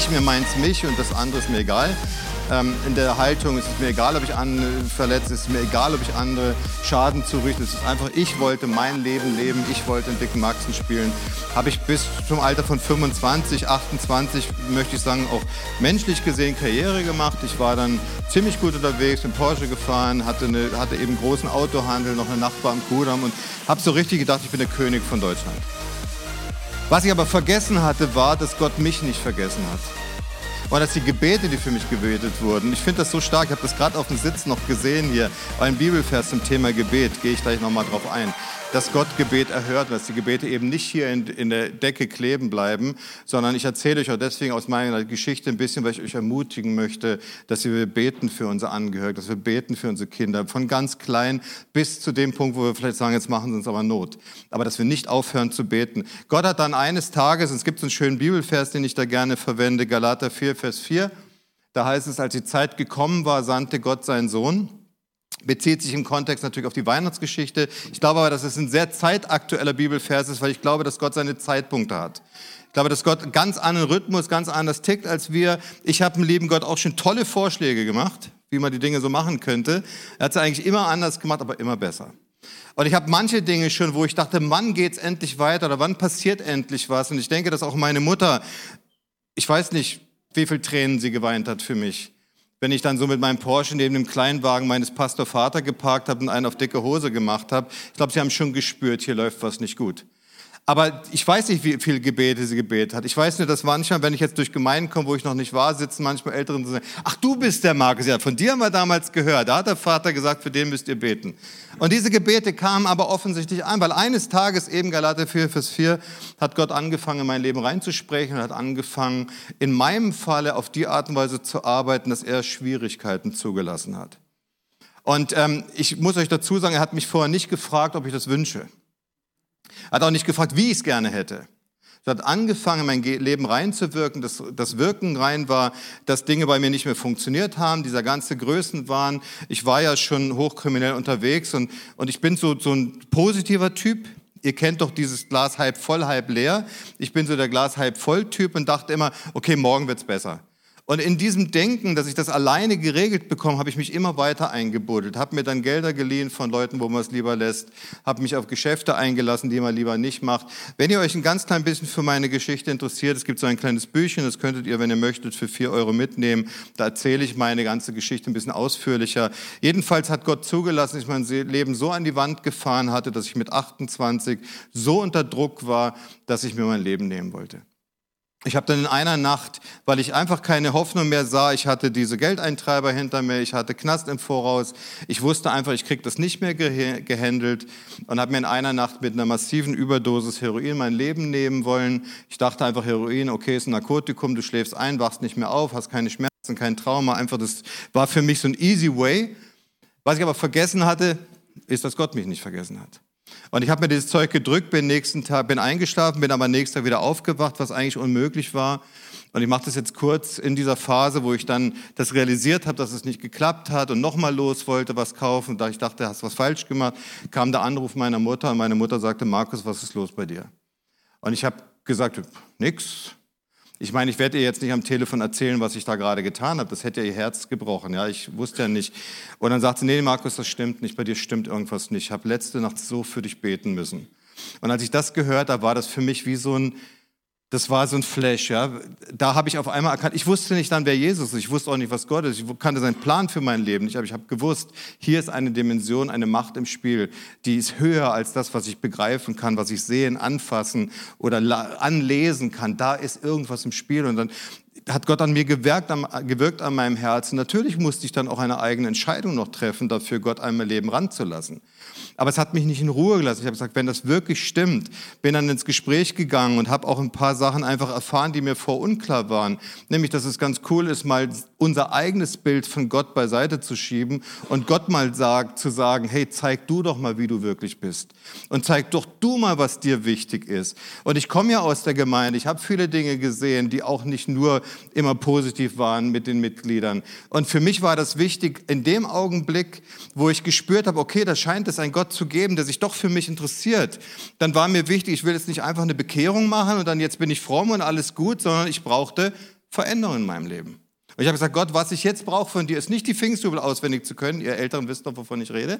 ich mir meins mich und das andere ist mir egal. Ähm, in der Haltung ist es mir egal, ob ich andere verletze, ist mir egal, ob ich andere Schaden zurichte. Es ist einfach, ich wollte mein Leben leben, ich wollte in dicken Maxen spielen. Habe ich bis zum Alter von 25, 28, möchte ich sagen, auch menschlich gesehen Karriere gemacht. Ich war dann ziemlich gut unterwegs, bin Porsche gefahren, hatte, eine, hatte eben großen Autohandel, noch eine Nachbar am Kudamm und habe so richtig gedacht, ich bin der König von Deutschland. Was ich aber vergessen hatte, war, dass Gott mich nicht vergessen hat waren das die Gebete, die für mich gebetet wurden. Ich finde das so stark. Ich habe das gerade auf dem Sitz noch gesehen hier. Ein Bibelvers zum Thema Gebet. Gehe ich gleich nochmal drauf ein dass Gott Gebet erhört, dass die Gebete eben nicht hier in, in, der Decke kleben bleiben, sondern ich erzähle euch auch deswegen aus meiner Geschichte ein bisschen, weil ich euch ermutigen möchte, dass wir beten für unsere Angehörigen, dass wir beten für unsere Kinder, von ganz klein bis zu dem Punkt, wo wir vielleicht sagen, jetzt machen sie uns aber Not. Aber dass wir nicht aufhören zu beten. Gott hat dann eines Tages, es gibt so einen schönen Bibelvers, den ich da gerne verwende, Galater 4, Vers 4, da heißt es, als die Zeit gekommen war, sandte Gott seinen Sohn bezieht sich im Kontext natürlich auf die Weihnachtsgeschichte. Ich glaube aber, dass es ein sehr zeitaktueller Bibelvers ist, weil ich glaube, dass Gott seine Zeitpunkte hat. Ich glaube, dass Gott ganz anderen Rhythmus, ganz anders tickt als wir. Ich habe im lieben Gott auch schon tolle Vorschläge gemacht, wie man die Dinge so machen könnte. Er hat es eigentlich immer anders gemacht, aber immer besser. Und ich habe manche Dinge schon, wo ich dachte, wann geht's endlich weiter oder wann passiert endlich was? Und ich denke, dass auch meine Mutter, ich weiß nicht, wie viel Tränen sie geweint hat für mich wenn ich dann so mit meinem Porsche neben dem Kleinwagen meines Pastor Vater geparkt habe und einen auf dicke Hose gemacht habe. Ich glaube, sie haben schon gespürt, hier läuft was nicht gut. Aber ich weiß nicht, wie viele Gebete sie gebetet hat. Ich weiß nur, dass manchmal, wenn ich jetzt durch Gemeinden komme, wo ich noch nicht war, sitzen manchmal Älteren und sagen, ach, du bist der Markus. Ja, von dir haben wir damals gehört. Da hat der Vater gesagt, für den müsst ihr beten. Und diese Gebete kamen aber offensichtlich ein, weil eines Tages eben Galater 4, Vers 4 hat Gott angefangen, in mein Leben reinzusprechen und hat angefangen, in meinem Falle auf die Art und Weise zu arbeiten, dass er Schwierigkeiten zugelassen hat. Und ähm, ich muss euch dazu sagen, er hat mich vorher nicht gefragt, ob ich das wünsche. Er hat auch nicht gefragt, wie ich es gerne hätte. Er hat angefangen, in mein Leben reinzuwirken. Das, das Wirken rein war, dass Dinge bei mir nicht mehr funktioniert haben, dieser ganze Größenwahn. Ich war ja schon hochkriminell unterwegs und, und ich bin so, so ein positiver Typ. Ihr kennt doch dieses Glas halb voll, halb leer. Ich bin so der Glas halb voll Typ und dachte immer, okay, morgen wird's besser. Und in diesem Denken, dass ich das alleine geregelt bekomme, habe ich mich immer weiter eingebuddelt, habe mir dann Gelder geliehen von Leuten, wo man es lieber lässt, habe mich auf Geschäfte eingelassen, die man lieber nicht macht. Wenn ihr euch ein ganz klein bisschen für meine Geschichte interessiert, es gibt so ein kleines Büchchen, das könntet ihr, wenn ihr möchtet, für vier Euro mitnehmen. Da erzähle ich meine ganze Geschichte ein bisschen ausführlicher. Jedenfalls hat Gott zugelassen, dass ich mein Leben so an die Wand gefahren hatte, dass ich mit 28 so unter Druck war, dass ich mir mein Leben nehmen wollte. Ich habe dann in einer Nacht, weil ich einfach keine Hoffnung mehr sah, ich hatte diese Geldeintreiber hinter mir, ich hatte Knast im Voraus, ich wusste einfach, ich krieg das nicht mehr gehandelt und habe mir in einer Nacht mit einer massiven Überdosis Heroin mein Leben nehmen wollen. Ich dachte einfach, Heroin, okay, ist ein Narkotikum, du schläfst ein, wachst nicht mehr auf, hast keine Schmerzen, kein Trauma, einfach das war für mich so ein easy way. Was ich aber vergessen hatte, ist, dass Gott mich nicht vergessen hat. Und ich habe mir dieses Zeug gedrückt, bin nächsten Tag, bin eingeschlafen, bin aber nächsten Tag wieder aufgewacht, was eigentlich unmöglich war. Und ich mache das jetzt kurz in dieser Phase, wo ich dann das realisiert habe, dass es nicht geklappt hat und nochmal los wollte, was kaufen. Da ich dachte, hast was falsch gemacht, kam der Anruf meiner Mutter und meine Mutter sagte, Markus, was ist los bei dir? Und ich habe gesagt, nix, ich meine, ich werde ihr jetzt nicht am Telefon erzählen, was ich da gerade getan habe. Das hätte ihr Herz gebrochen. Ja, ich wusste ja nicht. Und dann sagt sie, nee, Markus, das stimmt nicht. Bei dir stimmt irgendwas nicht. Ich habe letzte Nacht so für dich beten müssen. Und als ich das gehört habe, war das für mich wie so ein, das war so ein Flash, ja. Da habe ich auf einmal erkannt, ich wusste nicht dann, wer Jesus ist. Ich wusste auch nicht, was Gott ist. Ich kannte seinen Plan für mein Leben nicht, aber ich habe gewusst, hier ist eine Dimension, eine Macht im Spiel, die ist höher als das, was ich begreifen kann, was ich sehen, anfassen oder anlesen kann. Da ist irgendwas im Spiel und dann hat Gott an mir gewirkt, an, gewirkt an meinem Herzen. Natürlich musste ich dann auch eine eigene Entscheidung noch treffen, dafür Gott an mein Leben ranzulassen. Aber es hat mich nicht in Ruhe gelassen. Ich habe gesagt, wenn das wirklich stimmt, bin dann ins Gespräch gegangen und habe auch ein paar Sachen einfach erfahren, die mir vor unklar waren. Nämlich, dass es ganz cool ist, mal unser eigenes Bild von Gott beiseite zu schieben und Gott mal sagt, zu sagen, hey, zeig du doch mal, wie du wirklich bist. Und zeig doch du mal, was dir wichtig ist. Und ich komme ja aus der Gemeinde. Ich habe viele Dinge gesehen, die auch nicht nur immer positiv waren mit den Mitgliedern. Und für mich war das wichtig, in dem Augenblick, wo ich gespürt habe, okay, da scheint es ein Gott zu geben, der sich doch für mich interessiert, dann war mir wichtig, ich will jetzt nicht einfach eine Bekehrung machen und dann jetzt bin ich fromm und alles gut, sondern ich brauchte Veränderung in meinem Leben. Und ich habe gesagt, Gott, was ich jetzt brauche von dir, ist nicht die Pfingstjubel auswendig zu können. Ihr Älteren wisst doch, wovon ich rede.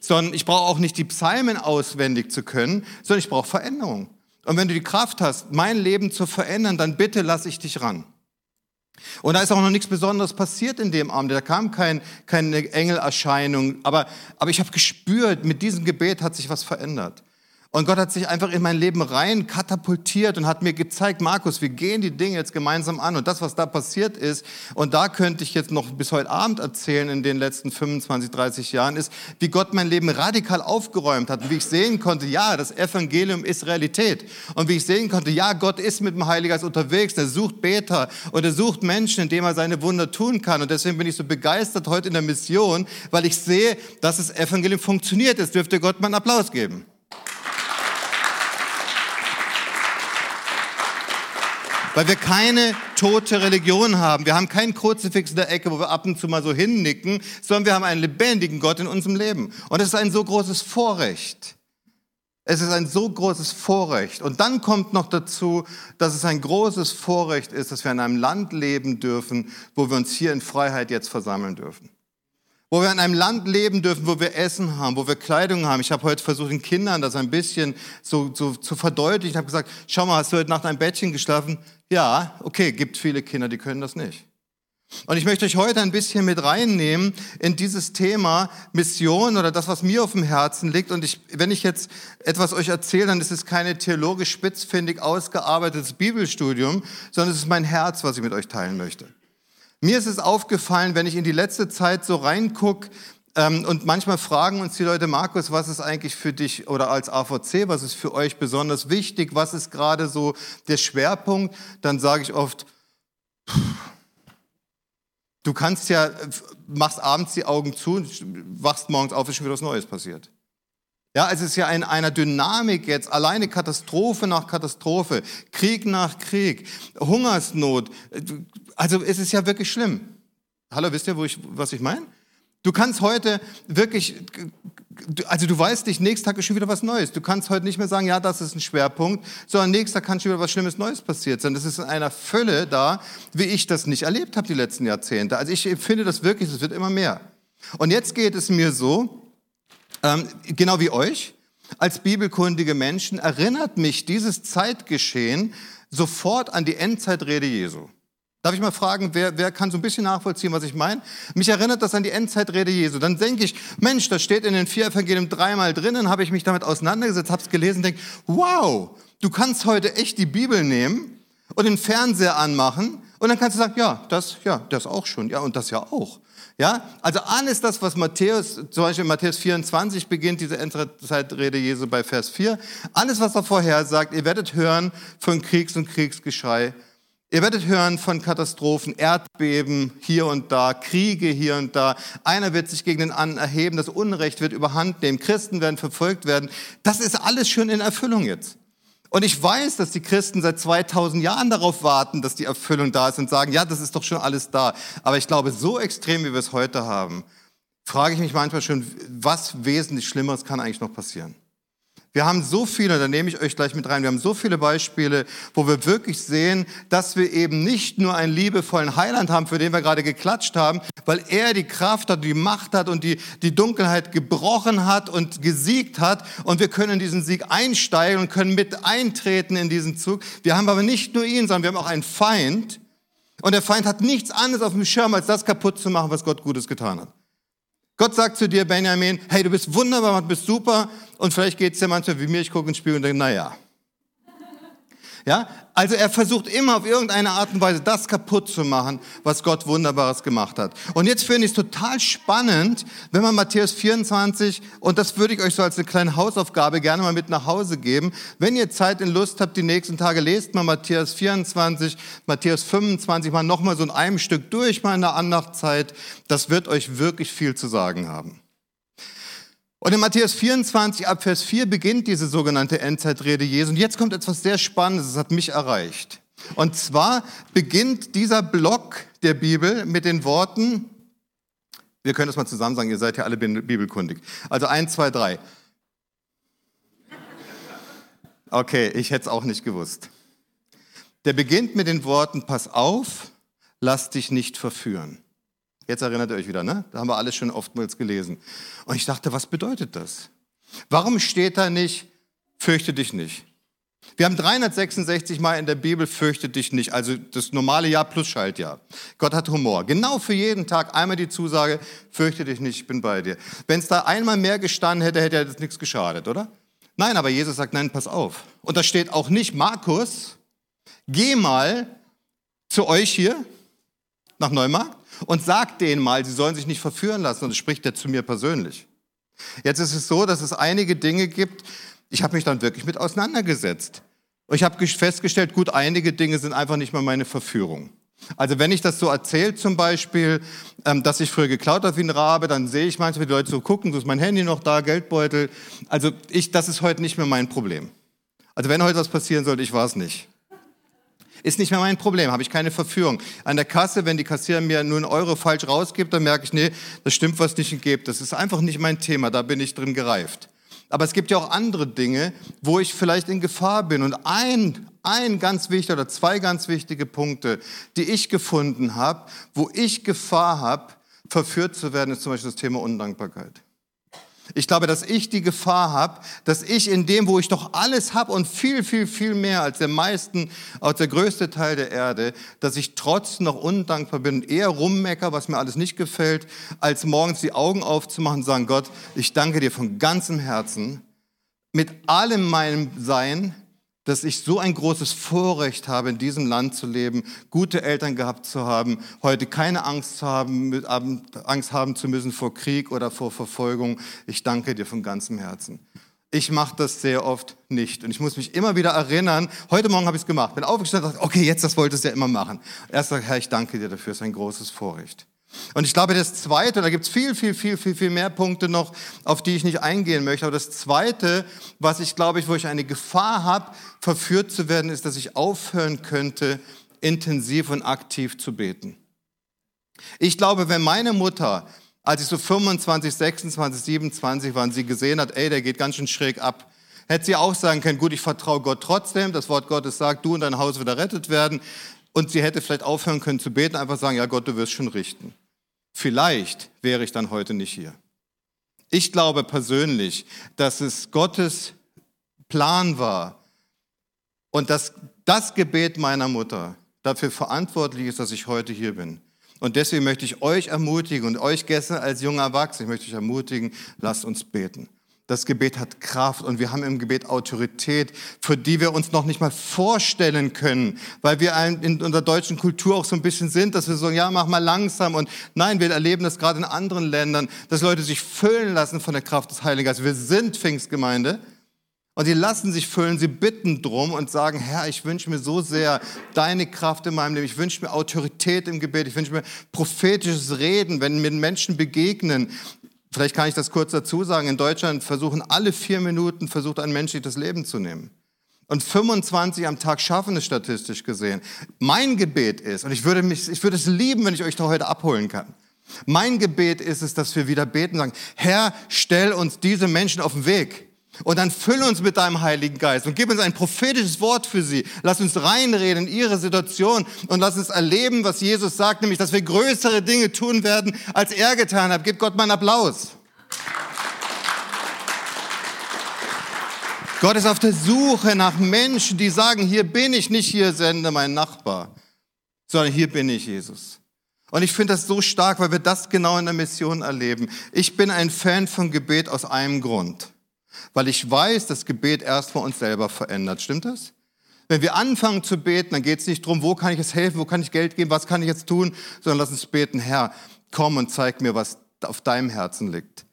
Sondern ich brauche auch nicht die Psalmen auswendig zu können, sondern ich brauche Veränderung. Und wenn du die Kraft hast, mein Leben zu verändern, dann bitte lass ich dich ran. Und da ist auch noch nichts Besonderes passiert in dem Abend. Da kam kein, keine Engelerscheinung. Aber, aber ich habe gespürt, mit diesem Gebet hat sich was verändert. Und Gott hat sich einfach in mein Leben rein katapultiert und hat mir gezeigt, Markus, wir gehen die Dinge jetzt gemeinsam an. Und das, was da passiert ist, und da könnte ich jetzt noch bis heute Abend erzählen in den letzten 25, 30 Jahren, ist, wie Gott mein Leben radikal aufgeräumt hat. Und wie ich sehen konnte, ja, das Evangelium ist Realität. Und wie ich sehen konnte, ja, Gott ist mit dem Heiligen Geist unterwegs. Er sucht Beter und er sucht Menschen, indem er seine Wunder tun kann. Und deswegen bin ich so begeistert heute in der Mission, weil ich sehe, dass das Evangelium funktioniert. Jetzt dürfte Gott mal einen Applaus geben. Weil wir keine tote Religion haben. Wir haben keinen Kruzifix in der Ecke, wo wir ab und zu mal so hinnicken, sondern wir haben einen lebendigen Gott in unserem Leben. Und es ist ein so großes Vorrecht. Es ist ein so großes Vorrecht. Und dann kommt noch dazu, dass es ein großes Vorrecht ist, dass wir in einem Land leben dürfen, wo wir uns hier in Freiheit jetzt versammeln dürfen. Wo wir in einem Land leben dürfen, wo wir Essen haben, wo wir Kleidung haben. Ich habe heute versucht, den Kindern das ein bisschen so, so zu verdeutlichen. Ich habe gesagt, schau mal, hast du heute Nacht ein Bettchen geschlafen? Ja, okay, gibt viele Kinder, die können das nicht. Und ich möchte euch heute ein bisschen mit reinnehmen in dieses Thema Mission oder das, was mir auf dem Herzen liegt. Und ich, wenn ich jetzt etwas euch erzähle, dann ist es keine theologisch spitzfindig ausgearbeitetes Bibelstudium, sondern es ist mein Herz, was ich mit euch teilen möchte. Mir ist es aufgefallen, wenn ich in die letzte Zeit so reinguck, ähm, und manchmal fragen uns die Leute, Markus, was ist eigentlich für dich oder als AVC, was ist für euch besonders wichtig, was ist gerade so der Schwerpunkt? Dann sage ich oft, du kannst ja, machst abends die Augen zu, wachst morgens auf, ist schon wieder was Neues passiert. Ja, es ist ja in einer Dynamik jetzt, alleine Katastrophe nach Katastrophe, Krieg nach Krieg, Hungersnot. Also es ist ja wirklich schlimm. Hallo, wisst ihr, wo ich, was ich meine? Du kannst heute wirklich, also du weißt nicht, nächsten Tag ist schon wieder was Neues. Du kannst heute nicht mehr sagen, ja, das ist ein Schwerpunkt, sondern nächsten Tag kann schon wieder was Schlimmes Neues passiert sein. Das ist in einer Fülle da, wie ich das nicht erlebt habe die letzten Jahrzehnte. Also ich finde das wirklich, es wird immer mehr. Und jetzt geht es mir so, ähm, genau wie euch, als bibelkundige Menschen, erinnert mich dieses Zeitgeschehen sofort an die Endzeitrede Jesu. Darf ich mal fragen, wer, wer kann so ein bisschen nachvollziehen, was ich meine? Mich erinnert das an die Endzeitrede Jesu. Dann denke ich, Mensch, das steht in den vier Evangelien dreimal drin, dann habe ich mich damit auseinandergesetzt, habe es gelesen denke, wow, du kannst heute echt die Bibel nehmen und den Fernseher anmachen und dann kannst du sagen, ja, das, ja, das auch schon, ja, und das ja auch. Ja, also alles das, was Matthäus, zum Beispiel in Matthäus 24 beginnt diese Endzeitrede Jesu bei Vers 4, alles, was er vorher sagt, ihr werdet hören von Kriegs- und Kriegsgeschrei, ihr werdet hören von Katastrophen, Erdbeben hier und da, Kriege hier und da, einer wird sich gegen den anderen erheben, das Unrecht wird überhand nehmen, Christen werden verfolgt werden, das ist alles schon in Erfüllung jetzt. Und ich weiß, dass die Christen seit 2000 Jahren darauf warten, dass die Erfüllung da ist und sagen, ja, das ist doch schon alles da. Aber ich glaube, so extrem, wie wir es heute haben, frage ich mich manchmal schon, was wesentlich Schlimmeres kann eigentlich noch passieren? Wir haben so viele, da nehme ich euch gleich mit rein, wir haben so viele Beispiele, wo wir wirklich sehen, dass wir eben nicht nur einen liebevollen Heiland haben, für den wir gerade geklatscht haben, weil er die Kraft hat, die Macht hat und die, die Dunkelheit gebrochen hat und gesiegt hat und wir können in diesen Sieg einsteigen und können mit eintreten in diesen Zug. Wir haben aber nicht nur ihn, sondern wir haben auch einen Feind und der Feind hat nichts anderes auf dem Schirm, als das kaputt zu machen, was Gott Gutes getan hat. Gott sagt zu dir, Benjamin, hey, du bist wunderbar, du bist super. Und vielleicht geht es dir manchmal wie mir, ich gucke ins Spiel und denke, naja. Ja, also er versucht immer auf irgendeine Art und Weise das kaputt zu machen, was Gott Wunderbares gemacht hat. Und jetzt finde ich es total spannend, wenn man Matthäus 24, und das würde ich euch so als eine kleine Hausaufgabe gerne mal mit nach Hause geben. Wenn ihr Zeit und Lust habt, die nächsten Tage lest mal Matthäus 24, Matthäus 25 mal nochmal so in einem Stück durch, mal in der Andachtzeit. Das wird euch wirklich viel zu sagen haben. Und in Matthäus 24 ab Vers 4 beginnt diese sogenannte Endzeitrede Jesu. Und jetzt kommt etwas sehr Spannendes, das hat mich erreicht. Und zwar beginnt dieser Block der Bibel mit den Worten, wir können das mal zusammen sagen, ihr seid ja alle bibelkundig. Also eins, zwei, drei. Okay, ich hätte es auch nicht gewusst. Der beginnt mit den Worten, pass auf, lass dich nicht verführen. Jetzt erinnert ihr euch wieder, ne? Da haben wir alles schon oftmals gelesen. Und ich dachte, was bedeutet das? Warum steht da nicht, fürchte dich nicht? Wir haben 366 Mal in der Bibel fürchte dich nicht, also das normale Jahr plus Schaltjahr. Gott hat Humor. Genau für jeden Tag einmal die Zusage, fürchte dich nicht, ich bin bei dir. Wenn es da einmal mehr gestanden hätte, hätte das nichts geschadet, oder? Nein, aber Jesus sagt, nein, pass auf. Und da steht auch nicht, Markus, geh mal zu euch hier nach Neumarkt und sagt denen mal, sie sollen sich nicht verführen lassen. Und das spricht er zu mir persönlich. Jetzt ist es so, dass es einige Dinge gibt, ich habe mich dann wirklich mit auseinandergesetzt. Und ich habe festgestellt, gut, einige Dinge sind einfach nicht mehr meine Verführung. Also wenn ich das so erzähle, zum Beispiel, ähm, dass ich früher geklaut habe wie ein Rabe, dann sehe ich manchmal, die Leute so gucken, so ist mein Handy noch da, Geldbeutel. Also ich, das ist heute nicht mehr mein Problem. Also wenn heute was passieren sollte, ich war es nicht. Ist nicht mehr mein Problem, habe ich keine Verführung. An der Kasse, wenn die Kassierer mir nur einen Euro falsch rausgibt, dann merke ich, nee, das stimmt was nicht und gibt. Das ist einfach nicht mein Thema, da bin ich drin gereift. Aber es gibt ja auch andere Dinge, wo ich vielleicht in Gefahr bin. Und ein, ein ganz wichtiger oder zwei ganz wichtige Punkte, die ich gefunden habe, wo ich Gefahr habe, verführt zu werden, ist zum Beispiel das Thema Undankbarkeit. Ich glaube, dass ich die Gefahr habe, dass ich in dem, wo ich doch alles habe und viel, viel, viel mehr als der meisten, als der größte Teil der Erde, dass ich trotzdem noch undankbar bin und eher rummecker, was mir alles nicht gefällt, als morgens die Augen aufzumachen und sagen, Gott, ich danke dir von ganzem Herzen, mit allem meinem Sein, dass ich so ein großes Vorrecht habe, in diesem Land zu leben, gute Eltern gehabt zu haben, heute keine Angst, zu haben, Angst haben zu müssen vor Krieg oder vor Verfolgung. Ich danke dir von ganzem Herzen. Ich mache das sehr oft nicht. Und ich muss mich immer wieder erinnern, heute Morgen habe ich es gemacht, bin aufgestanden und dachte, okay, jetzt, das wolltest du ja immer machen. Erst sagt, Herr, ich danke dir dafür, es ist ein großes Vorrecht. Und ich glaube, das Zweite, da gibt es viel, viel, viel, viel, viel mehr Punkte noch, auf die ich nicht eingehen möchte. Aber das Zweite, was ich glaube, wo ich eine Gefahr habe, verführt zu werden, ist, dass ich aufhören könnte, intensiv und aktiv zu beten. Ich glaube, wenn meine Mutter, als ich so 25, 26, 27 war, und sie gesehen hat, ey, der geht ganz schön schräg ab, hätte sie auch sagen können, gut, ich vertraue Gott trotzdem, das Wort Gottes sagt, du und dein Haus wieder rettet werden. Und sie hätte vielleicht aufhören können zu beten, einfach sagen, ja Gott, du wirst schon richten. Vielleicht wäre ich dann heute nicht hier. Ich glaube persönlich, dass es Gottes Plan war und dass das Gebet meiner Mutter dafür verantwortlich ist, dass ich heute hier bin. Und deswegen möchte ich euch ermutigen und euch gestern als junger Erwachsener, ich möchte euch ermutigen, lasst uns beten. Das Gebet hat Kraft und wir haben im Gebet Autorität, für die wir uns noch nicht mal vorstellen können, weil wir in unserer deutschen Kultur auch so ein bisschen sind, dass wir sagen, ja, mach mal langsam. Und nein, wir erleben das gerade in anderen Ländern, dass Leute sich füllen lassen von der Kraft des Heiligen Geistes. Wir sind Pfingstgemeinde und die lassen sich füllen, sie bitten drum und sagen, Herr, ich wünsche mir so sehr deine Kraft in meinem Leben. Ich wünsche mir Autorität im Gebet. Ich wünsche mir prophetisches Reden, wenn mir Menschen begegnen, Vielleicht kann ich das kurz dazu sagen. In Deutschland versuchen alle vier Minuten versucht ein Mensch sich das Leben zu nehmen. Und 25 am Tag schaffen es statistisch gesehen. Mein Gebet ist, und ich würde mich, ich würde es lieben, wenn ich euch da heute abholen kann. Mein Gebet ist es, dass wir wieder beten und sagen, Herr, stell uns diese Menschen auf den Weg. Und dann fülle uns mit deinem Heiligen Geist und gib uns ein prophetisches Wort für sie. Lass uns reinreden in ihre Situation und lass uns erleben, was Jesus sagt, nämlich, dass wir größere Dinge tun werden, als er getan hat. Gib Gott mal einen Applaus. Gott ist auf der Suche nach Menschen, die sagen, hier bin ich, nicht hier sende mein Nachbar, sondern hier bin ich, Jesus. Und ich finde das so stark, weil wir das genau in der Mission erleben. Ich bin ein Fan von Gebet aus einem Grund weil ich weiß, dass Gebet erst vor uns selber verändert. Stimmt das? Wenn wir anfangen zu beten, dann geht es nicht darum, wo kann ich jetzt helfen, wo kann ich Geld geben, was kann ich jetzt tun, sondern lass uns beten, Herr, komm und zeig mir, was auf deinem Herzen liegt.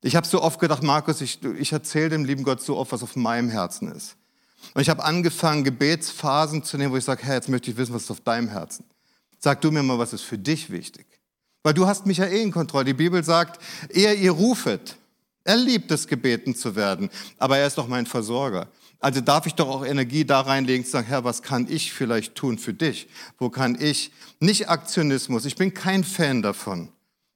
Ich habe so oft gedacht, Markus, ich, ich erzähle dem lieben Gott so oft, was auf meinem Herzen ist. Und ich habe angefangen, Gebetsphasen zu nehmen, wo ich sage, Herr, jetzt möchte ich wissen, was ist auf deinem Herzen. Sag du mir mal, was ist für dich wichtig. Weil du hast mich ja eh in Kontrolle. Die Bibel sagt, ehe ihr rufet, er liebt es, gebeten zu werden, aber er ist doch mein Versorger. Also darf ich doch auch Energie da reinlegen, zu sagen, Herr, was kann ich vielleicht tun für dich? Wo kann ich? Nicht Aktionismus, ich bin kein Fan davon.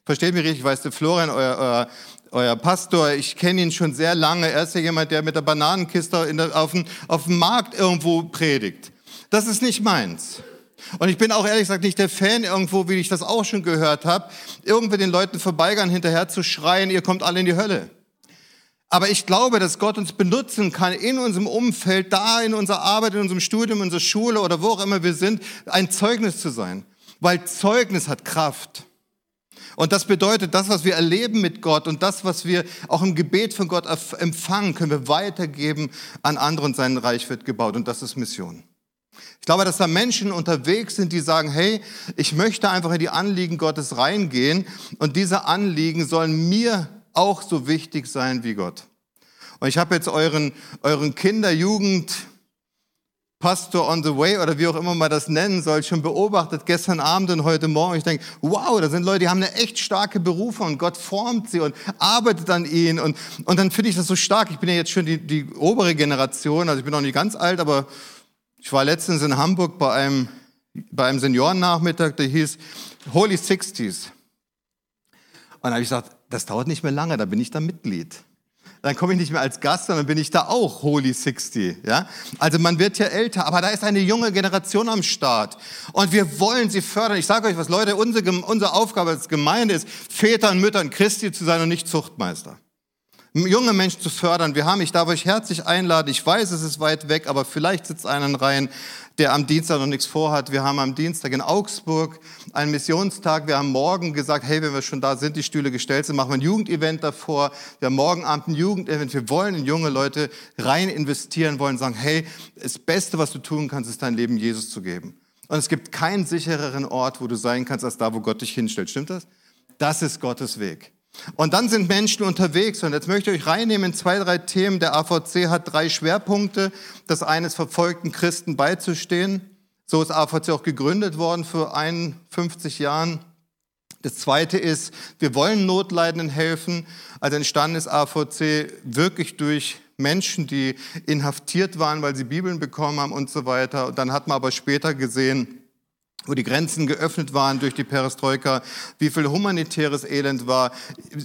Versteht mich richtig, weißt du, Florian, euer, euer, euer Pastor, ich kenne ihn schon sehr lange. Er ist ja jemand, der mit der Bananenkiste der, auf, dem, auf dem Markt irgendwo predigt. Das ist nicht meins. Und ich bin auch ehrlich gesagt nicht der Fan irgendwo, wie ich das auch schon gehört habe, irgendwie den Leuten vorbeigehen, hinterher zu schreien, ihr kommt alle in die Hölle. Aber ich glaube, dass Gott uns benutzen kann in unserem Umfeld, da in unserer Arbeit, in unserem Studium, in unserer Schule oder wo auch immer wir sind, ein Zeugnis zu sein. Weil Zeugnis hat Kraft. Und das bedeutet, das, was wir erleben mit Gott und das, was wir auch im Gebet von Gott empfangen, können wir weitergeben an andere und sein Reich wird gebaut. Und das ist Mission. Ich glaube, dass da Menschen unterwegs sind, die sagen, hey, ich möchte einfach in die Anliegen Gottes reingehen und diese Anliegen sollen mir auch so wichtig sein wie Gott. Und ich habe jetzt euren, euren Kinder, Jugend, Pastor on the way oder wie auch immer man das nennen soll, schon beobachtet gestern Abend und heute Morgen. Ich denke, wow, da sind Leute, die haben eine echt starke Berufe und Gott formt sie und arbeitet an ihnen. Und, und dann finde ich das so stark. Ich bin ja jetzt schon die, die obere Generation, also ich bin noch nicht ganz alt, aber ich war letztens in Hamburg bei einem, bei einem Seniorennachmittag, der hieß Holy Sixties. Und dann habe ich gesagt, das dauert nicht mehr lange, da bin ich da Mitglied. Dann komme ich nicht mehr als Gast, sondern bin ich da auch Holy 60. Ja? Also man wird ja älter, aber da ist eine junge Generation am Start. Und wir wollen sie fördern. Ich sage euch was, Leute, unsere, unsere Aufgabe als Gemeinde ist, Väter und Müttern Christi zu sein und nicht Zuchtmeister junge Menschen zu fördern. Wir haben, ich darf euch herzlich einladen. Ich weiß, es ist weit weg, aber vielleicht sitzt einer rein, der am Dienstag noch nichts vorhat. Wir haben am Dienstag in Augsburg einen Missionstag. Wir haben morgen gesagt, hey, wenn wir schon da sind, die Stühle gestellt sind, machen wir ein Jugendevent davor. Wir haben morgen Abend ein Jugendevent. Wir wollen in junge Leute rein investieren, wollen sagen, hey, das Beste, was du tun kannst, ist dein Leben Jesus zu geben. Und es gibt keinen sichereren Ort, wo du sein kannst, als da, wo Gott dich hinstellt. Stimmt das? Das ist Gottes Weg. Und dann sind Menschen unterwegs. Und jetzt möchte ich euch reinnehmen in zwei, drei Themen. Der AVC hat drei Schwerpunkte. Das eine ist verfolgten Christen beizustehen. So ist AVC auch gegründet worden vor 51 Jahren. Das zweite ist, wir wollen Notleidenden helfen. Also entstanden ist AVC wirklich durch Menschen, die inhaftiert waren, weil sie Bibeln bekommen haben und so weiter. Und dann hat man aber später gesehen, wo die Grenzen geöffnet waren durch die Perestroika, wie viel humanitäres Elend war.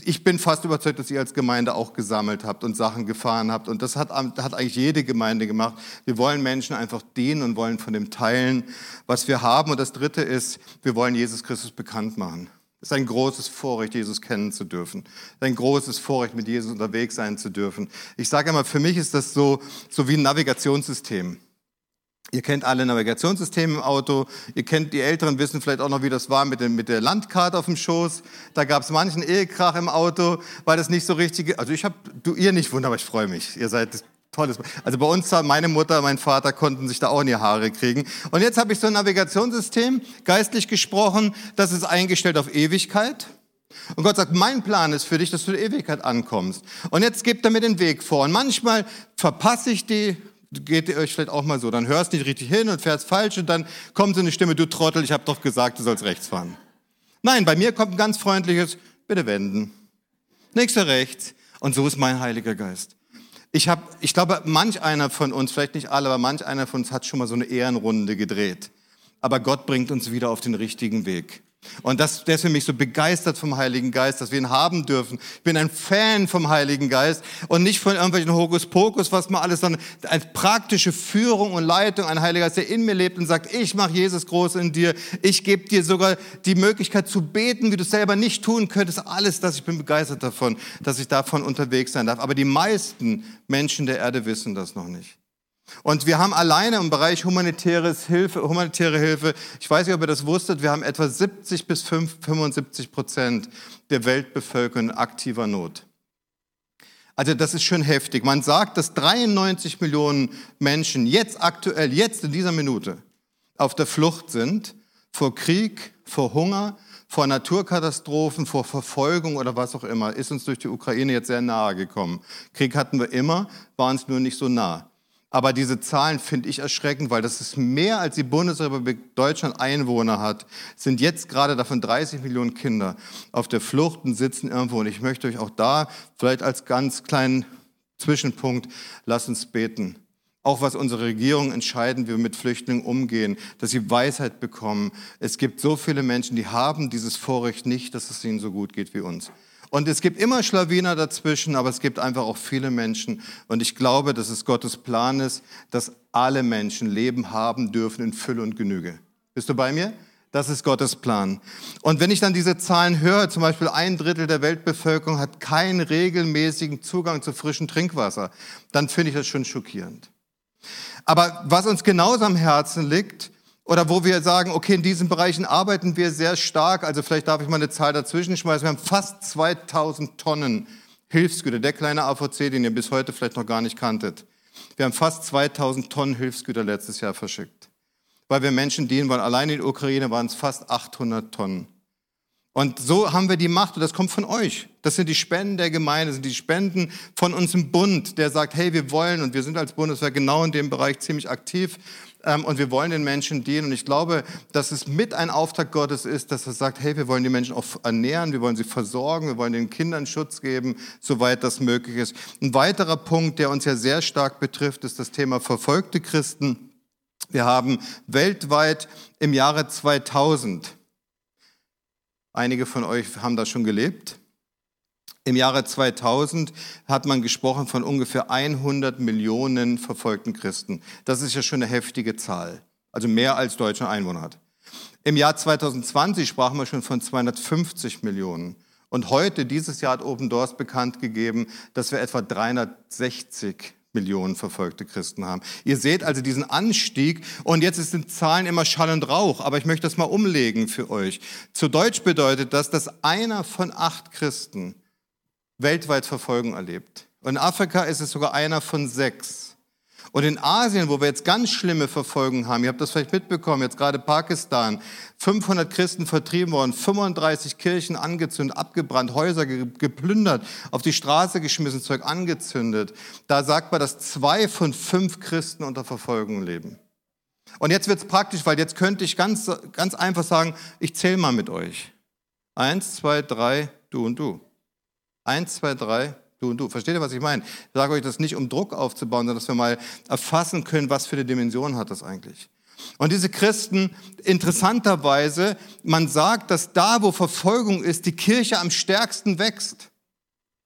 Ich bin fast überzeugt, dass ihr als Gemeinde auch gesammelt habt und Sachen gefahren habt. Und das hat, hat eigentlich jede Gemeinde gemacht. Wir wollen Menschen einfach dienen und wollen von dem teilen, was wir haben. Und das Dritte ist, wir wollen Jesus Christus bekannt machen. Es ist ein großes Vorrecht, Jesus kennen zu dürfen. Ein großes Vorrecht, mit Jesus unterwegs sein zu dürfen. Ich sage immer, für mich ist das so, so wie ein Navigationssystem. Ihr kennt alle Navigationssysteme im Auto. Ihr kennt, die Älteren wissen vielleicht auch noch, wie das war mit, dem, mit der Landkarte auf dem Schoß. Da gab es manchen Ehekrach im Auto, weil das nicht so richtig, also ich habe, du, ihr nicht wunderbar, ich freue mich. Ihr seid tolles. Also bei uns, meine Mutter, mein Vater konnten sich da auch in die Haare kriegen. Und jetzt habe ich so ein Navigationssystem, geistlich gesprochen, das ist eingestellt auf Ewigkeit. Und Gott sagt, mein Plan ist für dich, dass du in Ewigkeit ankommst. Und jetzt gebt er mir den Weg vor. Und manchmal verpasse ich die geht ihr euch vielleicht auch mal so, dann hörst nicht richtig hin und fährst falsch und dann kommt so eine Stimme, du Trottel, ich habe doch gesagt, du sollst rechts fahren. Nein, bei mir kommt ein ganz freundliches, bitte wenden. Nächster rechts. Und so ist mein Heiliger Geist. Ich, hab, ich glaube, manch einer von uns, vielleicht nicht alle, aber manch einer von uns hat schon mal so eine Ehrenrunde gedreht. Aber Gott bringt uns wieder auf den richtigen Weg. Und das, der ist für mich so begeistert vom Heiligen Geist, dass wir ihn haben dürfen. Ich bin ein Fan vom Heiligen Geist und nicht von irgendwelchen Hokuspokus, was man alles, sondern als praktische Führung und Leitung, ein Heiliger Geist, der in mir lebt und sagt, ich mache Jesus groß in dir. Ich gebe dir sogar die Möglichkeit zu beten, wie du selber nicht tun könntest. Alles das, ich bin begeistert davon, dass ich davon unterwegs sein darf. Aber die meisten Menschen der Erde wissen das noch nicht. Und wir haben alleine im Bereich humanitäres Hilfe, humanitäre Hilfe, ich weiß nicht, ob ihr das wusstet, wir haben etwa 70 bis 75 Prozent der Weltbevölkerung in aktiver Not. Also das ist schon heftig. Man sagt, dass 93 Millionen Menschen jetzt aktuell, jetzt in dieser Minute auf der Flucht sind vor Krieg, vor Hunger, vor Naturkatastrophen, vor Verfolgung oder was auch immer. Ist uns durch die Ukraine jetzt sehr nahe gekommen. Krieg hatten wir immer, war uns nur nicht so nah. Aber diese Zahlen finde ich erschreckend, weil das ist mehr als die Bundesrepublik Deutschland Einwohner hat, sind jetzt gerade davon 30 Millionen Kinder auf der Flucht und sitzen irgendwo. Und ich möchte euch auch da vielleicht als ganz kleinen Zwischenpunkt, lasst uns beten. Auch was unsere Regierung entscheiden, wie wir mit Flüchtlingen umgehen, dass sie Weisheit bekommen. Es gibt so viele Menschen, die haben dieses Vorrecht nicht, dass es ihnen so gut geht wie uns. Und es gibt immer Schlawiner dazwischen, aber es gibt einfach auch viele Menschen. Und ich glaube, dass es Gottes Plan ist, dass alle Menschen Leben haben dürfen in Fülle und Genüge. Bist du bei mir? Das ist Gottes Plan. Und wenn ich dann diese Zahlen höre, zum Beispiel ein Drittel der Weltbevölkerung hat keinen regelmäßigen Zugang zu frischem Trinkwasser, dann finde ich das schon schockierend. Aber was uns genauso am Herzen liegt, oder wo wir sagen, okay, in diesen Bereichen arbeiten wir sehr stark, also vielleicht darf ich mal eine Zahl dazwischen schmeißen, wir haben fast 2000 Tonnen Hilfsgüter, der kleine AVC, den ihr bis heute vielleicht noch gar nicht kanntet. Wir haben fast 2000 Tonnen Hilfsgüter letztes Jahr verschickt weil wir Menschen dienen wollen. Allein in der Ukraine waren es fast 800 Tonnen. Und so haben wir die Macht und das kommt von euch. Das sind die Spenden der Gemeinde, das sind die Spenden von uns im Bund, der sagt, hey, wir wollen und wir sind als Bundeswehr genau in dem Bereich ziemlich aktiv und wir wollen den Menschen dienen. Und ich glaube, dass es mit ein Auftrag Gottes ist, dass er sagt, hey, wir wollen die Menschen auch ernähren, wir wollen sie versorgen, wir wollen den Kindern Schutz geben, soweit das möglich ist. Ein weiterer Punkt, der uns ja sehr stark betrifft, ist das Thema verfolgte Christen. Wir haben weltweit im Jahre 2000, einige von euch haben da schon gelebt, im Jahre 2000 hat man gesprochen von ungefähr 100 Millionen verfolgten Christen. Das ist ja schon eine heftige Zahl, also mehr als Deutschland Einwohner hat. Im Jahr 2020 sprachen wir schon von 250 Millionen. Und heute, dieses Jahr, hat Open Doors bekannt gegeben, dass wir etwa 360 Millionen verfolgte Christen haben. Ihr seht also diesen Anstieg und jetzt sind Zahlen immer Schall und Rauch, aber ich möchte das mal umlegen für euch. Zu Deutsch bedeutet das, dass einer von acht Christen weltweit Verfolgung erlebt. Und in Afrika ist es sogar einer von sechs. Und in Asien, wo wir jetzt ganz schlimme Verfolgungen haben, ihr habt das vielleicht mitbekommen, jetzt gerade Pakistan, 500 Christen vertrieben worden, 35 Kirchen angezündet, abgebrannt, Häuser geplündert, auf die Straße geschmissen, Zeug angezündet. Da sagt man, dass zwei von fünf Christen unter Verfolgung leben. Und jetzt wird's praktisch, weil jetzt könnte ich ganz, ganz einfach sagen, ich zähle mal mit euch. Eins, zwei, drei, du und du. Eins, zwei, drei, Du und du. Versteht ihr, was ich meine? Ich sage euch das nicht, um Druck aufzubauen, sondern dass wir mal erfassen können, was für eine Dimension hat das eigentlich. Und diese Christen, interessanterweise, man sagt, dass da, wo Verfolgung ist, die Kirche am stärksten wächst.